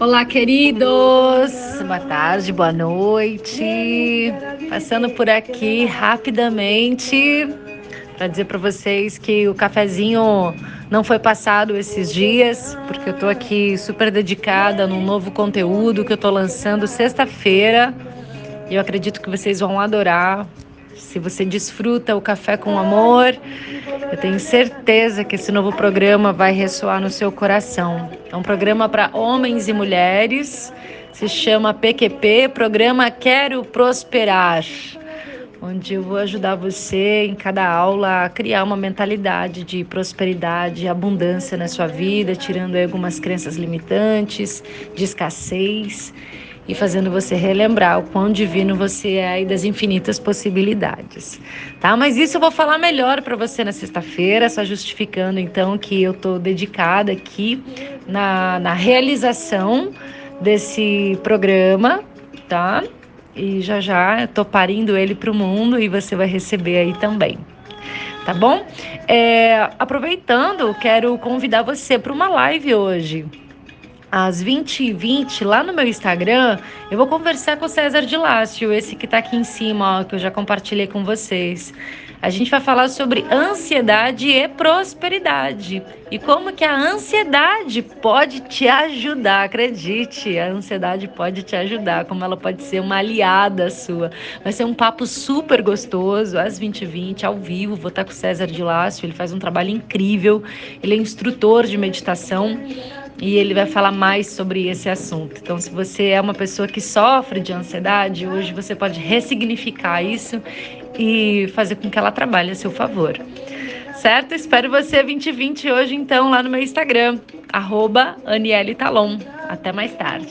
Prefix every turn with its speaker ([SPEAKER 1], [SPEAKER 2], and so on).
[SPEAKER 1] Olá, queridos! Boa tarde, boa noite. Passando por aqui rapidamente para dizer para vocês que o cafezinho não foi passado esses dias, porque eu estou aqui super dedicada num novo conteúdo que eu estou lançando sexta-feira. E eu acredito que vocês vão adorar. Se você desfruta o café com amor, eu tenho certeza que esse novo programa vai ressoar no seu coração. É um programa para homens e mulheres, se chama PQP Programa Quero Prosperar, onde eu vou ajudar você em cada aula a criar uma mentalidade de prosperidade abundância na sua vida, tirando algumas crenças limitantes, de escassez e fazendo você relembrar o quão divino você é e das infinitas possibilidades, tá? Mas isso eu vou falar melhor para você na sexta-feira, só justificando então que eu tô dedicada aqui na, na realização desse programa, tá? E já já eu tô parindo ele para o mundo e você vai receber aí também tá bom? É, aproveitando, quero convidar você para uma live hoje às 20h20, lá no meu Instagram, eu vou conversar com o César de Lácio, esse que está aqui em cima, ó, que eu já compartilhei com vocês. A gente vai falar sobre ansiedade e prosperidade. E como que a ansiedade pode te ajudar, acredite, a ansiedade pode te ajudar, como ela pode ser uma aliada sua. Vai ser um papo super gostoso, às 20h20, ao vivo, vou estar com o César de Lácio, ele faz um trabalho incrível, ele é instrutor de meditação e ele vai falar mais sobre esse assunto. Então, se você é uma pessoa que sofre de ansiedade, hoje você pode ressignificar isso e fazer com que ela trabalhe a seu favor. Certo? Espero você 2020 hoje, então, lá no meu Instagram, arroba Aniele Talon. Até mais tarde.